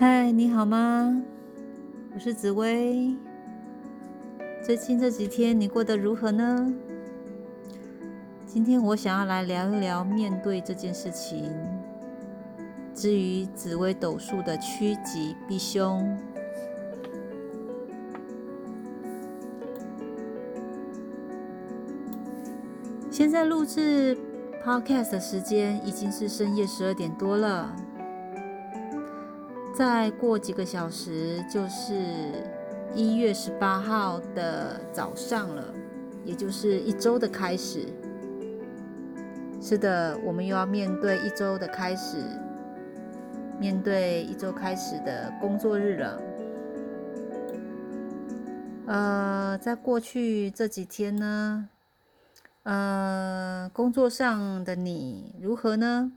嗨，你好吗？我是紫薇。最近这几天你过得如何呢？今天我想要来聊一聊面对这件事情。至于紫薇斗数的趋吉避凶。现在录制 Podcast 的时间已经是深夜十二点多了。再过几个小时就是一月十八号的早上了，也就是一周的开始。是的，我们又要面对一周的开始，面对一周开始的工作日了。呃，在过去这几天呢，呃，工作上的你如何呢？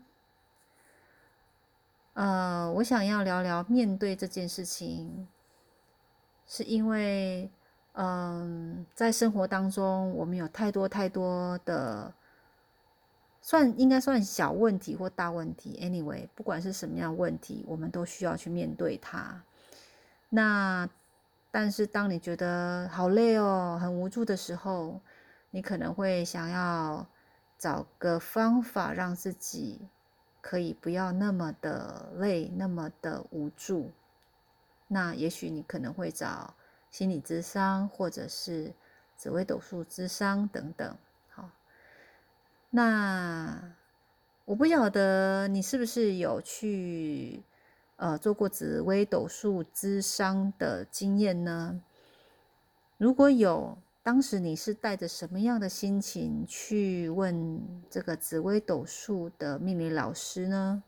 呃，我想要聊聊面对这件事情，是因为，嗯，在生活当中，我们有太多太多的，算应该算小问题或大问题。Anyway，不管是什么样问题，我们都需要去面对它。那，但是当你觉得好累哦，很无助的时候，你可能会想要找个方法让自己。可以不要那么的累，那么的无助。那也许你可能会找心理咨商，或者是紫微斗数咨商等等。好，那我不晓得你是不是有去呃做过紫微斗数咨商的经验呢？如果有。当时你是带着什么样的心情去问这个紫微斗数的命理老师呢？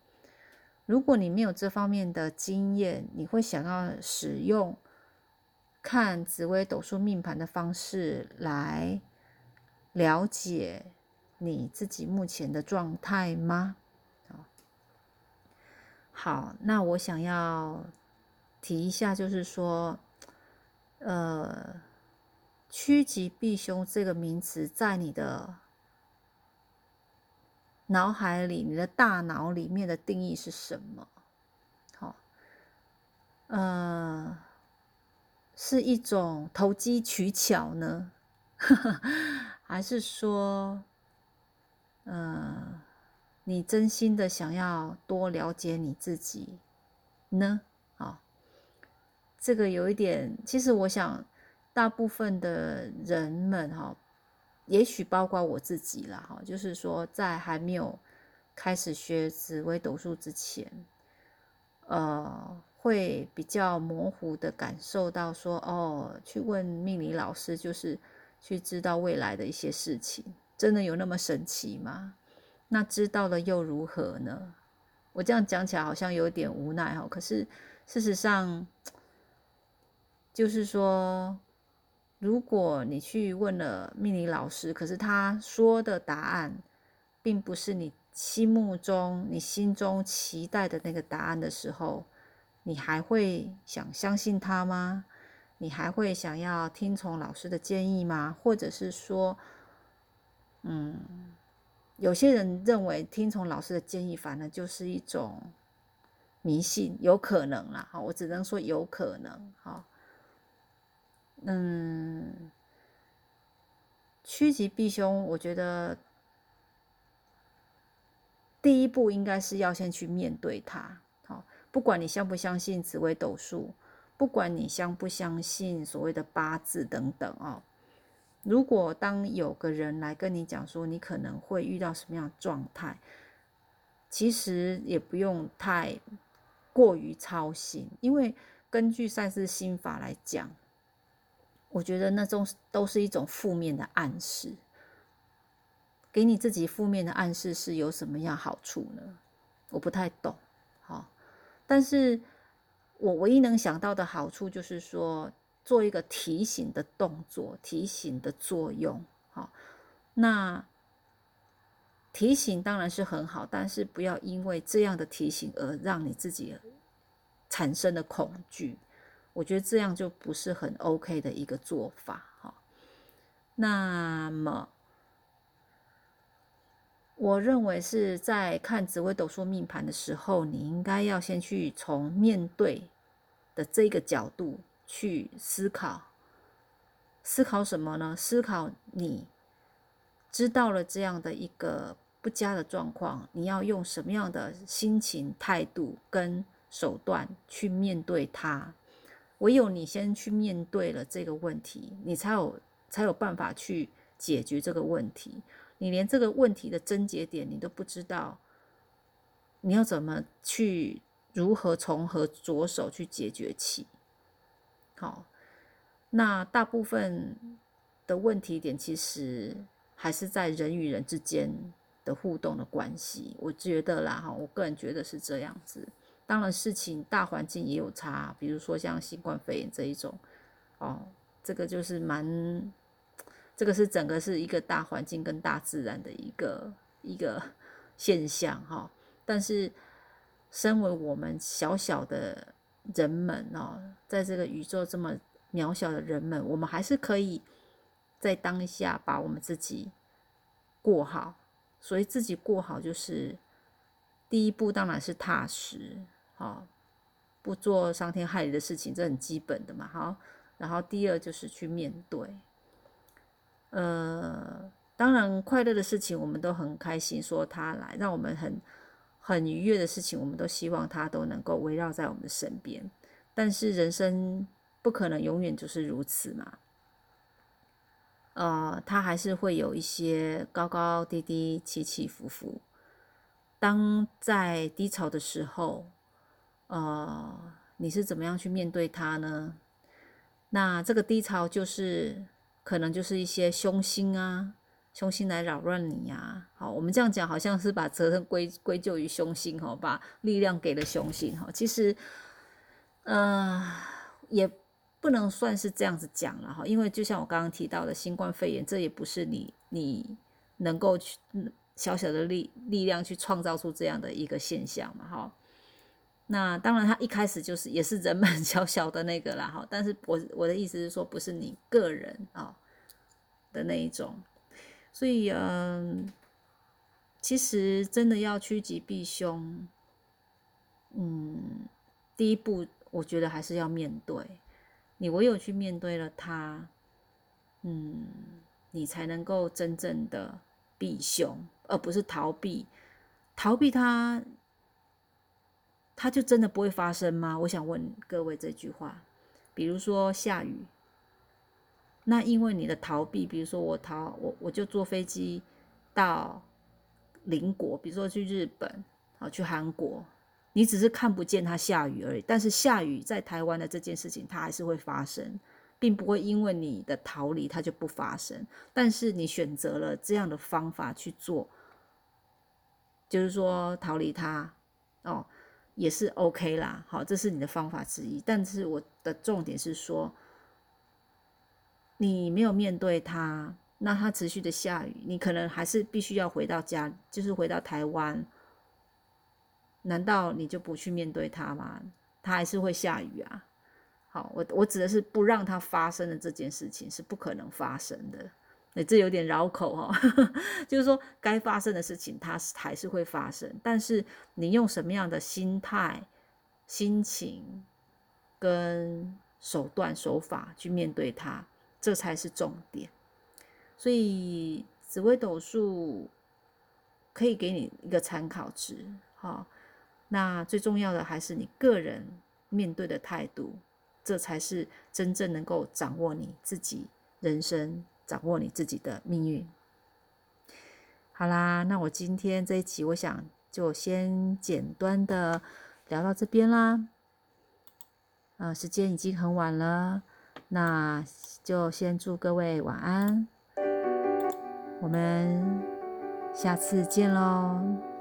如果你没有这方面的经验，你会想要使用看紫微斗数命盘的方式来了解你自己目前的状态吗？好，那我想要提一下，就是说，呃。趋吉避凶这个名词，在你的脑海里、你的大脑里面的定义是什么？好，呃，是一种投机取巧呢，还是说，呃，你真心的想要多了解你自己呢？啊，这个有一点，其实我想。大部分的人们哈，也许包括我自己啦哈，就是说在还没有开始学紫微斗数之前，呃，会比较模糊的感受到说，哦，去问命理老师就是去知道未来的一些事情，真的有那么神奇吗？那知道了又如何呢？我这样讲起来好像有点无奈哈，可是事实上 就是说。如果你去问了命理老师，可是他说的答案，并不是你心目中、你心中期待的那个答案的时候，你还会想相信他吗？你还会想要听从老师的建议吗？或者是说，嗯，有些人认为听从老师的建议，反而就是一种迷信，有可能啦。好，我只能说有可能。好。嗯，趋吉避凶，我觉得第一步应该是要先去面对它。好，不管你相不相信紫微斗数，不管你相不相信所谓的八字等等哦，如果当有个人来跟你讲说你可能会遇到什么样的状态，其实也不用太过于操心，因为根据赛事心法来讲。我觉得那种都是一种负面的暗示，给你自己负面的暗示是有什么样好处呢？我不太懂，好，但是我唯一能想到的好处就是说，做一个提醒的动作，提醒的作用，好，那提醒当然是很好，但是不要因为这样的提醒而让你自己产生了恐惧。我觉得这样就不是很 OK 的一个做法哈。那么，我认为是在看紫微斗数命盘的时候，你应该要先去从面对的这个角度去思考，思考什么呢？思考你知道了这样的一个不佳的状况，你要用什么样的心情、态度跟手段去面对它。唯有你先去面对了这个问题，你才有才有办法去解决这个问题。你连这个问题的症结点你都不知道，你要怎么去如何从何着手去解决起？好，那大部分的问题点其实还是在人与人之间的互动的关系。我觉得啦，哈，我个人觉得是这样子。当然，事情大环境也有差，比如说像新冠肺炎这一种，哦，这个就是蛮。这个是整个是一个大环境跟大自然的一个一个 现象哈，但是身为我们小小的人们哦，在这个宇宙这么渺小的人们，我们还是可以在当下把我们自己过好。所以自己过好就是第一步，当然是踏实，好，不做伤天害理的事情，这很基本的嘛，好。然后第二就是去面对。呃，当然，快乐的事情我们都很开心，说他来让我们很很愉悦的事情，我们都希望他都能够围绕在我们的身边。但是人生不可能永远就是如此嘛，呃，他还是会有一些高高低低、起起伏伏。当在低潮的时候，呃，你是怎么样去面对它呢？那这个低潮就是。可能就是一些凶星啊，凶星来扰乱你呀。好，我们这样讲好像是把责任归归咎于凶星哈，把力量给了凶星哈。其实，呃，也不能算是这样子讲了哈，因为就像我刚刚提到的新冠肺炎，这也不是你你能够去小小的力力量去创造出这样的一个现象嘛哈。那当然，他一开始就是也是人们 小小的那个啦，哈。但是我我的意思是说，不是你个人啊的那一种。所以，嗯，其实真的要趋吉避凶，嗯，第一步我觉得还是要面对。你唯有去面对了它，嗯，你才能够真正的避凶，而不是逃避，逃避它。它就真的不会发生吗？我想问各位这句话。比如说下雨，那因为你的逃避，比如说我逃我我就坐飞机到邻国，比如说去日本啊，去韩国，你只是看不见它下雨而已。但是下雨在台湾的这件事情，它还是会发生，并不会因为你的逃离它就不发生。但是你选择了这样的方法去做，就是说逃离它哦。也是 OK 啦，好，这是你的方法之一。但是我的重点是说，你没有面对它，那它持续的下雨，你可能还是必须要回到家，就是回到台湾。难道你就不去面对它吗？它还是会下雨啊。好，我我指的是不让它发生的这件事情是不可能发生的。那这有点绕口哈，就是说该发生的事情它还是会发生，但是你用什么样的心态、心情跟手段手法去面对它，这才是重点。所以紫微斗数可以给你一个参考值，哈。那最重要的还是你个人面对的态度，这才是真正能够掌握你自己人生。掌握你自己的命运。好啦，那我今天这一期，我想就先简单的聊到这边啦。啊，时间已经很晚了，那就先祝各位晚安。我们下次见喽。